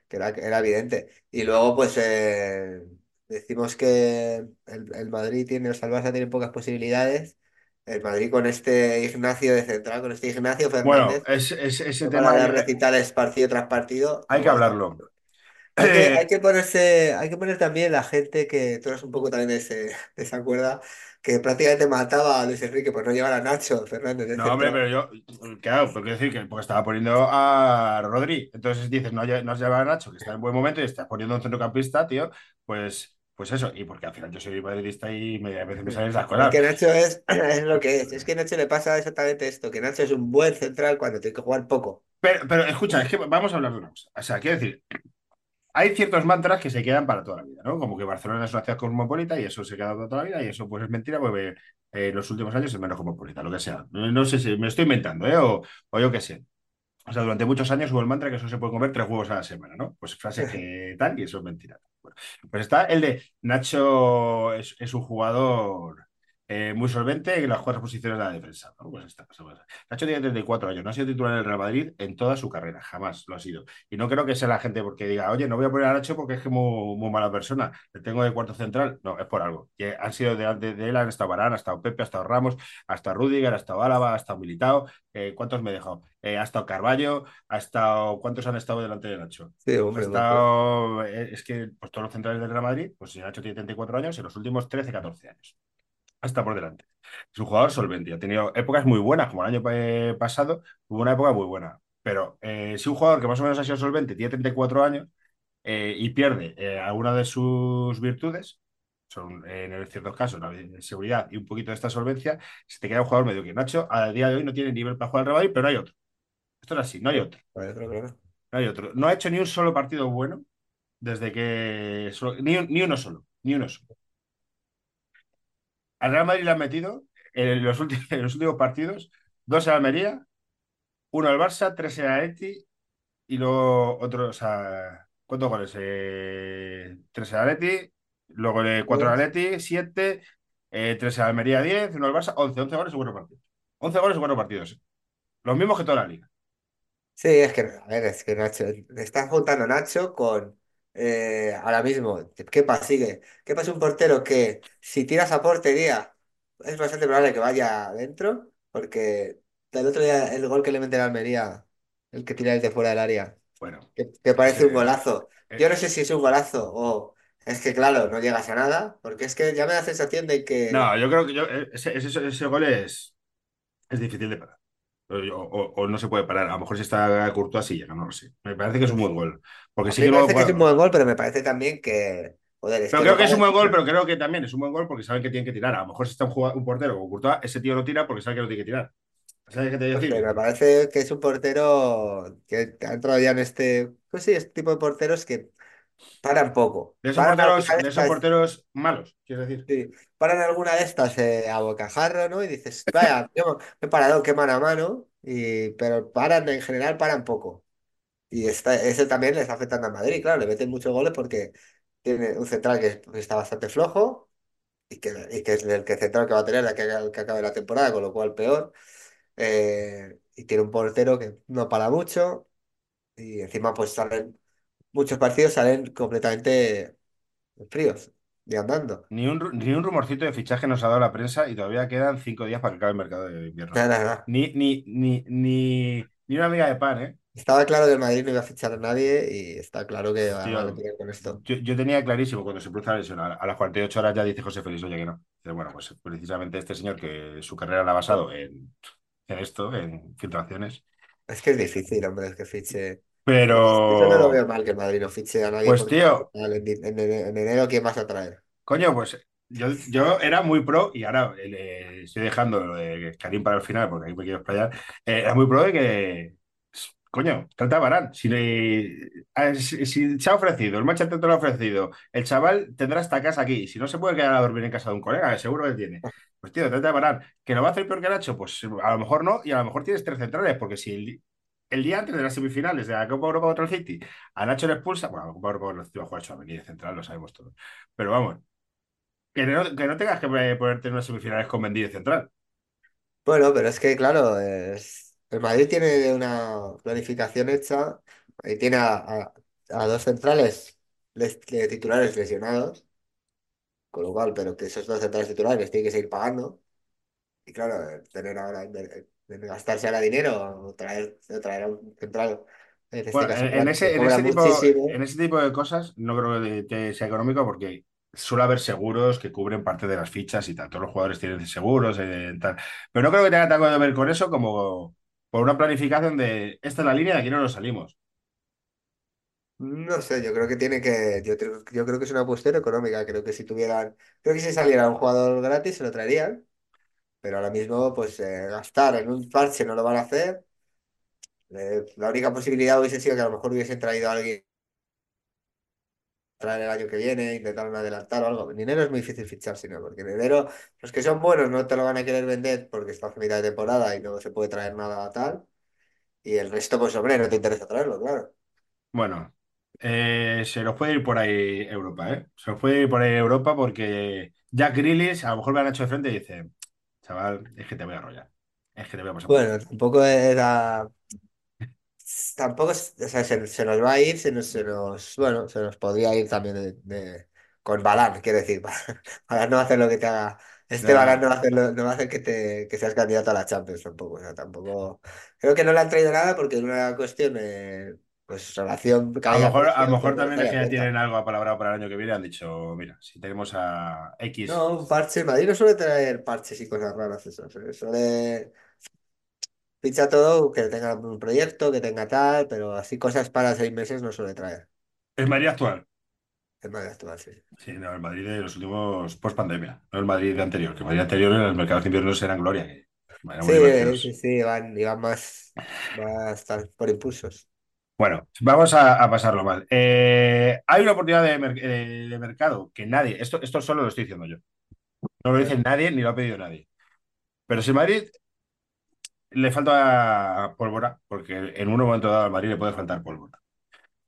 que era, era evidente. Y luego, pues, eh, decimos que el, el Madrid tiene, o sea, tiene pocas posibilidades. El Madrid con este Ignacio de central, con este Ignacio Bueno, Fernández, es, es- ese para tema de hay, recitales partido tras partido, hay que hablarlo. hay que, hay Eh, que ponerse, hay que poner también la gente que, tú eres un poco también de, ese, de esa cuerda, que prácticamente mataba a Luis Enrique por no llevar a Nacho Fernández de no, hombre, pero yo, claro, porque decir que porque estaba poniendo a Rodri. Entonces dices, no, no has llevado a Nacho, que está en buen momento, y estás poniendo un centrocampista, tío, pues, pues eso. Y porque al final yo soy madridista y me, a veces me salen esas Es cosas. que Nacho es, es lo que es. Es que a Nacho le pasa exactamente esto, que Nacho es un buen central cuando tiene que jugar poco. Pero, pero escucha, es que vamos a hablar de una cosa. O sea, quiero decir, hay ciertos mantras que se quedan para toda la vida, ¿no? Como que Barcelona es una ciudad cosmopolita y eso se queda para toda la vida y eso pues es mentira porque eh, en los últimos años es menos cosmopolita, lo que sea. No, no sé si me estoy inventando, ¿eh? O, o yo qué sé. O sea, durante muchos años hubo el mantra que eso se puede comer tres huevos a la semana, ¿no? Pues frase que tal y eso es mentira. Pues está el de Nacho es, es un jugador eh, muy solvente en las cuatro posiciones de la defensa. ¿no? Pues está, pues, Nacho tiene 34 años, no ha sido titular en el Real Madrid en toda su carrera, jamás lo ha sido. Y no creo que sea la gente porque diga, oye, no voy a poner a Nacho porque es que muy, muy mala persona, le tengo de cuarto central. No, es por algo. Y han sido delante de él, han estado Varane, ha estado Pepe, ha estado Ramos, ha estado Rudiger, ha estado Álava, ha estado Militao. Eh, ¿Cuántos me he dejado? Eh, ha estado Carballo, ha estado. ¿Cuántos han estado delante de Nacho? Sí, Ha hombre, pues, estado. eh, Es que pues, todos los centrales del Real Madrid, pues si Nacho tiene 34 años, en los últimos 13, 14 años. Hasta por delante. Es un jugador solvente. Ha tenido épocas muy buenas, como el año eh, pasado, hubo una época muy buena. Pero eh, si un jugador que más o menos ha sido solvente tiene 34 años, eh, y pierde eh, alguna de sus virtudes, son en ciertos casos la seguridad y un poquito de esta solvencia, se te queda un jugador medio que Nacho a día de hoy no tiene nivel para jugar al Real pero no hay otro. Esto es así, no hay otro. No hay otro. No ha hecho ni un solo partido bueno desde que. Ni, ni uno solo. Ni uno solo. Al Real Madrid le han metido en los últimos, en los últimos partidos dos a Almería, uno al Barça, tres a Eti y luego otro, o sea, ¿cuántos goles? Eh, tres a Atleti, luego eh, cuatro a Atleti, siete, eh, tres a Almería, diez, uno al Barça, once, once goles y cuatro partidos. Once goles y cuatro partidos. Los mismos que toda la liga. Sí, es que, a ver, es que Nacho, está juntando Nacho con eh, ahora mismo, Kepa sigue. Kepa es un portero que si tiras a portería es bastante probable que vaya adentro, porque el otro día el gol que le mete a Almería, el que tira desde fuera del área, Bueno, que, parece un golazo. eh, Yo no sé si es un golazo o es que, claro, no llegas a nada, porque es que ya me da la sensación de que no, yo creo que yo, eh, ese, ese- ese gol es, es difícil de parar. O, o- o no se puede parar. A lo mejor si está Courtois sí llega, no lo sé. Me parece que es un buen gol. Porque a sí que me parece que es un buen gol, pero me parece también que, joder, es Pero que creo que es un buen gol, pero creo que también es un buen gol porque saben que tienen que tirar. A lo mejor si está un, un portero como Courtois, ese tío no tira porque sabe que no tiene que tirar. Me parece que es un portero que ha entrado ya en este, pues sí, este tipo de porteros que paran poco. De esos Paran porteros, de esos malos, quiero decir. sí, paran alguna de estas eh, a bocajarro, ¿no? Y dices, vaya, yo me he parado, qué mano a mano, y, pero paran, en general paran poco. Y está, eso también le está afectando a Madrid, claro, le meten muchos goles porque tiene un central que, que está bastante flojo y que, y que es el que central que va a tener que, que acabe la temporada, con lo cual peor. Eh, y tiene un portero que no para mucho y encima pues salen muchos partidos salen completamente fríos y andando. Ni un, ru- ni un rumorcito de fichaje nos ha dado la prensa y todavía quedan cinco días para que acabe el mercado de invierno. Nada, nada. Ni, ni, ni, ni, ni una miga de pan, ¿eh? Estaba claro que el Madrid no iba a fichar a nadie y está claro que van a tener con esto. Yo, yo tenía clarísimo cuando se produce la lesión, a, a las 48 horas ya dice José Félix, oye que no. Dice, bueno, pues precisamente este señor que su carrera la ha basado en, en esto, en filtraciones. Es que es difícil, hombre, que fiche. Pero, Eso no lo veo mal que el Madrid no fiche a nadie pues porque tío, en, en- en enero ¿quién vas a traer? coño, pues yo, yo era muy pro y ahora eh, estoy dejando lo de Karim para el final porque ahí me quiero explayar. Eh, era muy pro de que, coño, trata a Varane. Si, le- a- si, si se ha ofrecido, el Manchester te lo ha ofrecido, el chaval tendrá esta casa aquí. Si no se puede quedar a dormir en casa de un colega, que seguro que tiene. Pues tío, trata a Varane. ¿Que lo va a hacer peor que Nacho? Pues a lo mejor no, y a lo mejor tienes tres centrales, porque si el, el día antes de las semifinales de la Copa Europa contra el City, a Nacho le expulsa, bueno, la Copa Europa lo iba a jugar de central, lo sabemos todos. Pero vamos, que no, que no tengas que ponerte en unas semifinales con Mendy de central. Bueno, pero es que, claro, el Madrid tiene una planificación hecha y tiene a, dos centrales les- de titulares lesionados, con lo cual, pero que esos dos centrales titulares les tienen que seguir pagando. Y claro, eh, tener ahora, gastarse ahora dinero o traer, o traer a un central, en este Bueno, caso, en, ese, en, ese tipo, en ese tipo de cosas no creo que, sea económico porque suele haber seguros que cubren parte de las fichas y tal. Todos los jugadores tienen seguros, eh, tal. Pero no creo que tenga tanto que ver con eso como por una planificación de esta es la línea, de aquí no nos salimos. No sé, yo creo que tiene que, yo, creo- yo creo que es una apuesta económica. Creo que si tuvieran, creo que si saliera un jugador gratis se lo traerían. Pero ahora mismo, pues eh, gastar en un parche no lo van a hacer. Eh, la única posibilidad hubiese sido que a lo mejor hubiesen traído a alguien traer el año que viene, intentaron adelantar o algo. En enero es muy difícil fichar, si no, porque en enero los que son buenos no te lo van a querer vender porque está a mitad de temporada y no se puede traer nada tal. Y el resto, pues hombre, no te interesa traerlo, claro. Bueno, eh, se nos puede ir por ahí Europa, ¿eh? Se nos puede ir por ahí Europa porque Jack Grealish a lo mejor me han hecho de frente y dice, chaval, es que te voy a arrollar. Es que te voy a pasar Bueno, tampoco era. Tampoco, o sea, se, se nos va a ir, se nos, se nos, bueno, se nos podría ir también de, de- con Balán, quiero decir, Balán no va a hacer lo que te haga, este Balán no va a hacer, lo- no va a hacer que, te, que seas candidato a la Champions tampoco, o sea, tampoco, creo que no le han traído nada porque es una cuestión, eh, pues relación A lo mejor, a lo mejor también es que ya tienen algo apalabrado para el año que viene. Han dicho, mira, si tenemos a X. No, un parche, Madrid no suele traer parches y cosas raras, eso, suele, ficha todo, que tenga un proyecto, que tenga tal, pero así cosas para seis meses no suele traer. El Madrid actual. El Madrid actual, sí. Sí, no, el Madrid de los últimos post pandemia, no el Madrid de anterior, que el Madrid anterior en el mercado de inviernos eran gloria, que Sí, sí, sí, iban, iban más, más por impulsos. Bueno, vamos a, pasarlo mal. Eh, hay una oportunidad eh, de mercado que nadie, esto, esto solo lo estoy diciendo yo, no lo dice nadie ni lo ha pedido nadie. Pero si Madrid le falta pólvora, porque en un momento dado al Madrid le puede faltar pólvora.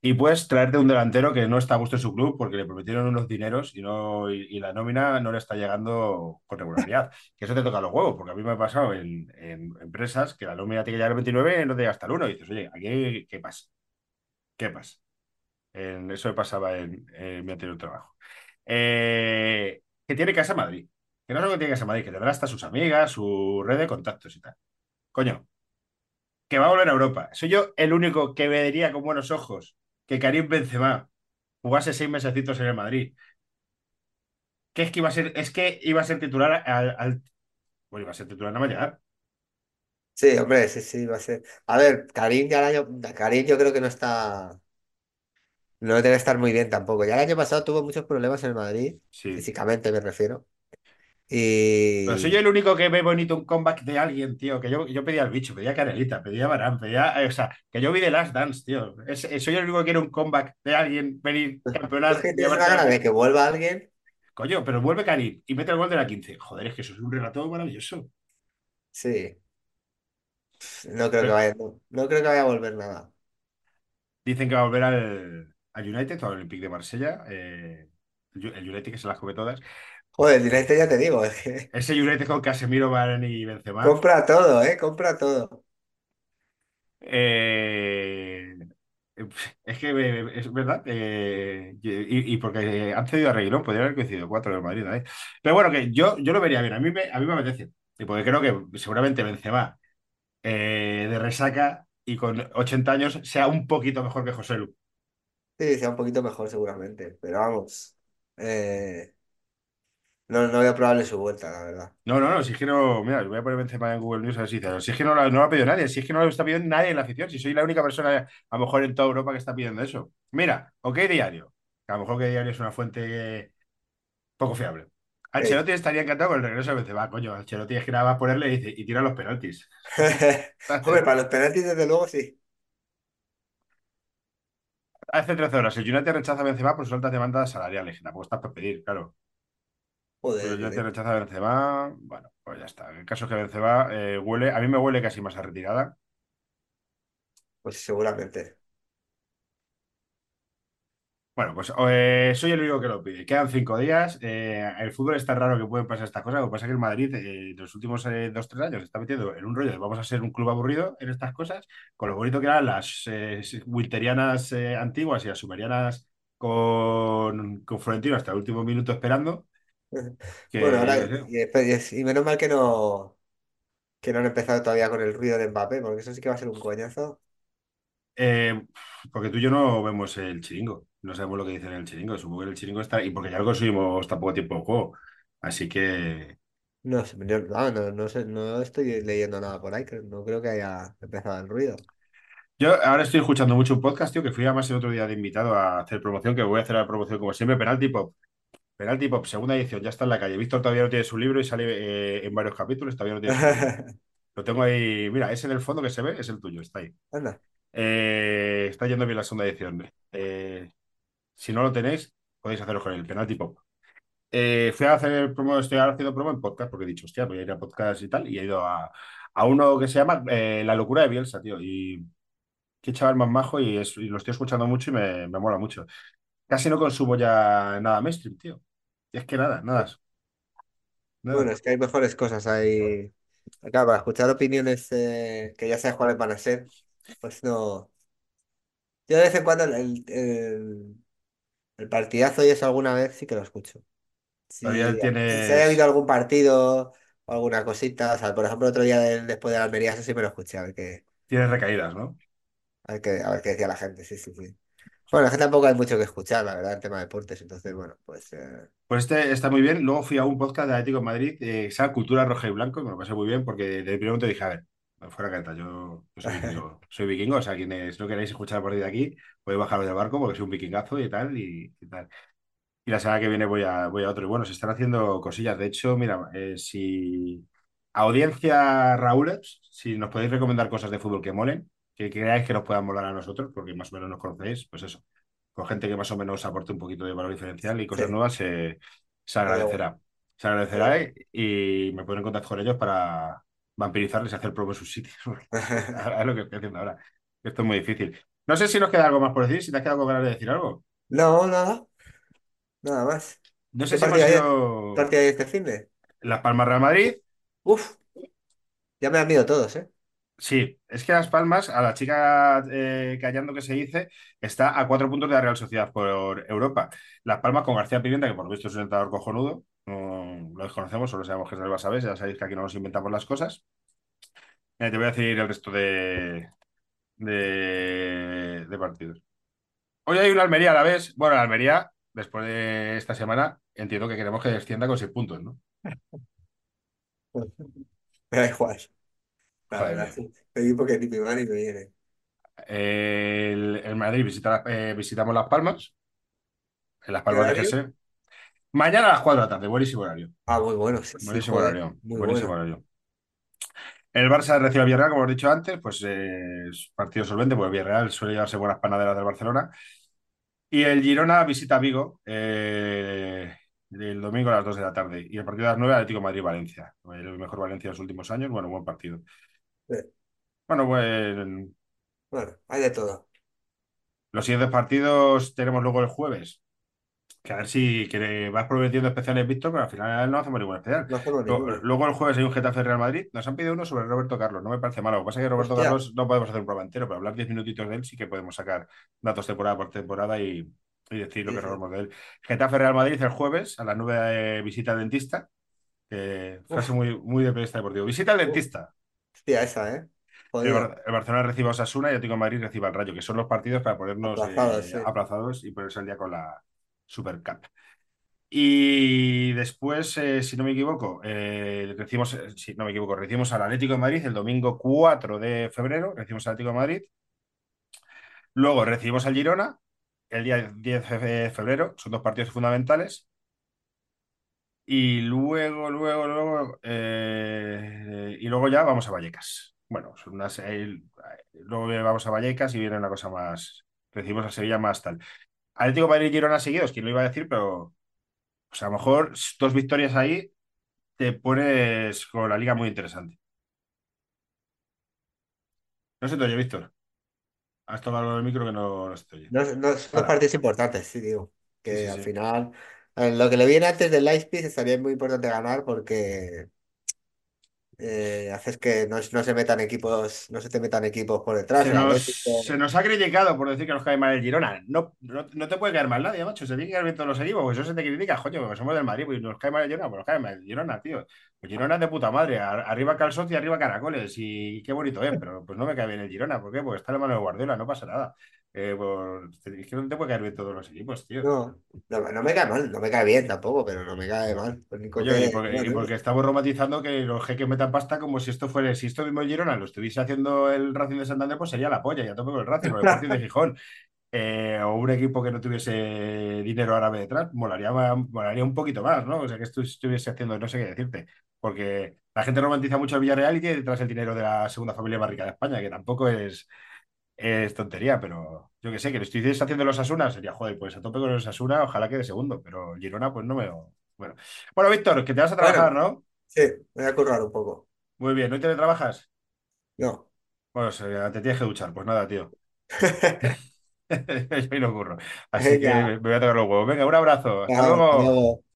Y puedes traerte un delantero que no está a gusto en su club porque le prometieron unos dineros y, no, y, la nómina no le está llegando con regularidad. Que eso te toca los huevos, porque a mí me ha pasado en, en empresas que la nómina tiene que llegar al 29 y no te llega hasta el 1. Y dices, oye, aquí, ¿qué pasa? ¿Qué pasa? Eso me pasaba en, mi anterior trabajo. Eh, que tiene casa en Madrid. Que no solo que tiene casa en Madrid, que tendrá hasta sus amigas, su red de contactos y tal. Coño, que va a volver a Europa. Soy yo el único que vería con buenos ojos que Karim Benzema jugase seis mesecitos en el Madrid. Que es que iba a ser, es que iba a ser titular al, al- bueno, iba a ser titular, no va a llegar. Sí, hombre, sí, sí, va a ser. A ver, Karim ya el año, Karim yo creo que no está, no debe estar muy bien tampoco. Ya el año pasado tuvo muchos problemas en el Madrid, Sí. físicamente me refiero. Pero soy yo Y el único que ve bonito un comeback de alguien, tío. Que yo, yo pedía al bicho, pedía a Canelita, pedía a Varane, pedía. eh, o sea, que yo vi The Last Dance, tío. Es- eh, soy el único que quiere un comeback de alguien, venir, es campeonar, que tienes una llevarse de que vuelva alguien. Coño, pero vuelve Karim y mete el gol de la 15. Joder, es que eso es un relato maravilloso. Sí, no creo que Pero vaya, no, no creo que vaya a volver nada. dicen que va a volver al, al United o al Olympique de Marsella. eh, el, el United que se las come todas. Joder, el directo ya te digo, es que Ese United con Casemiro, Varane y Benzema. compra todo, ¿eh? Compra todo. Eh, es que eh, es verdad. eh, y, y porque han cedido a Reguilón, podrían haber coincidido cuatro en el Madrid. ¿eh? Pero bueno, que yo, yo lo vería bien. A mí me, a mí me apetece. Y porque creo que seguramente Benzema eh, de resaca y con 80 años sea un poquito mejor que José Lu. Sí, sea un poquito mejor seguramente, pero vamos, eh, no, no veo probable su vuelta, la verdad. No, no, no, si es que no. Mira, voy a poner Benzema en Google News a ver si dice. Si es que no, lo- no lo ha pedido nadie, si es que no lo está pidiendo nadie en la afición, si soy la única persona, a lo mejor en toda Europa que está pidiendo eso. Mira, OK Diario, que a lo mejor OK Diario es una fuente poco fiable. Ancelotti estaría encantado con el regreso de Benzema, coño. Ancelotti es que nada más ponerle y, dice, y tira los penaltis. Hombre, para los penaltis, desde luego, sí. Hace 13 horas, el United rechaza a Benzema por sus altas demandas salariales. que Tampoco estás por pedir, claro. Pero Joder, el United rechaza a Benzema. Bueno, pues ya está. El caso es que Benzema eh, huele, a mí me huele casi más a retirada. Pues seguramente. Bueno, pues eh, soy el único que lo pide. Quedan cinco días. eh, el fútbol es tan raro que pueden pasar estas cosas. Lo que pasa es que el Madrid, eh, en los últimos eh, dos, tres años, se está metiendo en un rollo de vamos a ser un club aburrido en estas cosas, con lo bonito que eran las winterianas eh, antiguas y las sumerianas con, con Florentino hasta el último minuto esperando. Bueno, ahora, y, menos mal que no, que no han empezado todavía con el ruido de Mbappé, porque eso sí que va a ser un coñazo. Porque tú y yo no vemos el chiringo. No sabemos lo que dicen en el chiringo. Supongo que el chiringo está. Y porque ya lo conseguimos tan poco tiempo el juego. Así que. No sé, yo- no, no, no sé, no estoy leyendo nada por ahí, no creo que haya empezado el ruido. Yo ahora estoy escuchando mucho un podcast, tío, que fui además el otro día de invitado a hacer promoción, que voy a hacer la promoción como siempre, Penalty Pop. Penalty Pop, segunda edición, ya está en la calle. Víctor todavía no tiene su libro y sale eh, en varios capítulos, todavía no tiene su libro. Lo tengo ahí, mira, ese en el fondo que se ve, es el tuyo, está ahí. Anda. Eh, está yendo bien la segunda edición. Eh, si no lo tenéis, podéis hacerlo con el Penalty Pop. Eh, fui a hacer promo, estoy haciendo promo en podcast, porque he dicho, hostia, voy a ir a podcast y tal, y he ido a, a uno que se llama eh, La locura de Bielsa, tío, y qué chaval más majo y, lo estoy escuchando mucho y me, me mola mucho. Casi no consumo ya nada mainstream, tío. Y es que nada, nada, Bueno, es que hay mejores cosas ahí. Claro, para escuchar opiniones eh, que ya sabes cuáles van a ser, pues no. Yo de vez en cuando el, el, el- partidazo y eso alguna vez sí que lo escucho. Todavía Si, si haya habido algún partido o alguna cosita, o sea, por ejemplo, otro día del- después de la Almería, eso sí me lo escuché, a ver qué, tienes recaídas, ¿no? a ver qué, a ver qué decía la gente, sí, sí, sí. Bueno, es que tampoco hay mucho que escuchar, la verdad, en tema de deportes, entonces, bueno, pues eh, Pues este está muy bien. Luego fui a un podcast de Atlético de Madrid, eh, que se llama Cultura Roja y Blanco, y me lo pasé muy bien porque de primero te dije, a ver, fuera careta, yo, yo soy vikingo. Soy vikingo, o sea, quienes no queréis escuchar por de aquí, podéis bajaros del barco porque soy un vikingazo y tal, y, y tal. Y la semana que viene voy a, voy a otro. Y bueno, se están haciendo cosillas. De hecho, mira, eh, si audiencia Raúles, si nos podéis recomendar cosas de fútbol que molen, que creáis que nos puedan molar a nosotros, porque más o menos nos conocéis, pues eso, con gente que más o menos aporte un poquito de valor diferencial y cosas Sí. nuevas, se se agradecerá. Se agradecerá y, y me ponen en contacto con ellos para vampirizarles y hacer promo en sus sitios. Es lo que estoy haciendo ahora. Esto es muy difícil. No sé si nos queda algo más por decir, si te has quedado con ganas de decir algo. No, nada, nada más. No sé ¿Qué si hemos partida hay, ido partida este fin de? Las Palmas Real Madrid. Uf, ya me han ido todos, ¿eh? Sí, es que Las Palmas, a la chica eh, callando que se dice, está a cuatro puntos de la Real Sociedad por Europa. Las Palmas con García Pimienta, que por lo visto es un entrenador cojonudo, no lo desconocemos, solo sabemos que es del Barça ya sabéis que aquí no nos inventamos las cosas. Eh, te voy a decir el resto de, de, de partidos. Hoy hay una Almería a la vez. Bueno, la Almería, después de esta semana, entiendo que queremos que descienda con seis puntos, ¿no? Me da igual, la Joder, verdad. mío. sí. Equipo que ni me va ni me. El, el Madrid visita, eh, visitamos Las Palmas, en Las ¿Qué Palmas de horario? Mañana a las 4 de la tarde, buenísimo horario. Ah, muy bueno, sí, Buenísimo horario. muy Buenísimo bueno. horario. El Barça recibe al Villarreal, como os he dicho antes, pues eh, es partido solvente, porque el Villarreal suele llevarse buenas panaderas del Barcelona. Y el Girona visita Vigo eh, el domingo a las 2 de la tarde. Y el partido a las 9, Atlético Madrid-Valencia. El mejor Valencia de los últimos años. Bueno, buen partido. Sí. Bueno, pues Bueno, hay de todo. los siguientes partidos tenemos luego el jueves. Que a ver si que vas prometiendo especiales, Víctor, pero al final no hacemos ningún especial. No hacemos. Luego el jueves hay un Getafe Real Madrid. Nos han pedido uno sobre Roberto Carlos. No me parece malo. Lo que pasa es que Roberto Hostia. Carlos no podemos hacer un programa entero, pero hablar 10 minutitos de él sí que podemos sacar datos temporada por temporada y, y decir lo Sí, que sí. robamos de él. Getafe Real Madrid el jueves a las 9 visita al dentista. Que frase Uf, muy, muy de periodista deportivo. Visita al dentista. Hostia, esa, ¿eh? El, Jodido. Bar- el Barcelona recibe a Osasuna y el Atlético de Madrid recibe al Rayo, que son los partidos para ponernos Aplazados, eh, sí. aplazados y ponerse al día con la Super Cup. Y después, eh, si no me equivoco, eh, recibimos, eh, si no me equivoco, recibimos al Atlético de Madrid el domingo 4 de febrero, recibimos al Atlético de Madrid. Luego recibimos al Girona el día 10 de febrero, son dos partidos fundamentales. Y luego, luego, luego, y luego ya vamos a Vallecas. Bueno, luego vamos a Vallecas y viene una cosa más, recibimos a Sevilla más tal. Atlético Madrid y Girona seguidos, quién lo iba a decir, pero pues a lo mejor dos victorias ahí te pones con la liga muy interesante. No se te oye, Víctor. Has tocado el micro que no, no se te oye. No, no, son dos Ahora, partidos importantes, sí, digo. sí, Que sí, al sí. final, eh, lo que le viene antes del Leipzig estaría muy importante ganar porque eh, haces que no, no se metan equipos, no se te metan equipos por detrás. Se nos, Atlético. se nos ha criticado por decir que nos cae mal el Girona. No, no, no te puede caer mal nadie, macho. Se tiene que caer bien todos los equipos. Pues eso se te critica, coño, porque somos del Madrid. Pues nos cae mal el Girona, pues nos cae mal el Girona, tío. Pues Girona es de puta madre. Ar- Arriba calzote y arriba caracoles. Y qué bonito es, pero pues no me cae bien el Girona. ¿Por qué? Porque está en la mano de Guardiola, no pasa nada. Eh, pues, es que no te puede caer bien todos los equipos, tío. No, no, no me cae mal, no me cae bien tampoco, pero no me cae mal. Pues y que- porque, y bueno, porque estamos romantizando que los jeques metan pasta como si esto fuera, si esto mismo Girona lo estuviese haciendo el Racing de Santander, pues sería la polla, ya tope con el Racing o el Sporting de Gijón. Eh, o un equipo que no tuviese dinero árabe detrás, molaría, molaría un poquito más, ¿no? O sea, que esto estuviese haciendo, no sé qué decirte, porque la gente romantiza mucho el Villarreal y tiene detrás el dinero de la segunda familia más rica de España, que tampoco es, es tontería, pero yo que sé, que lo estuvieses haciendo los Asuna, sería, joder, pues a tope con los Asuna, ojalá quede segundo, pero Girona, pues no me... Bueno, bueno, Víctor, que te vas a trabajar, Bueno, ¿no? sí, me voy a currar un poco. Muy bien, ¿no te trabajas? No. Bueno, te tienes que duchar, pues nada, tío. Yo ahí no ocurro. Así que me voy a tocar los huevos. Venga, un abrazo. Hasta luego.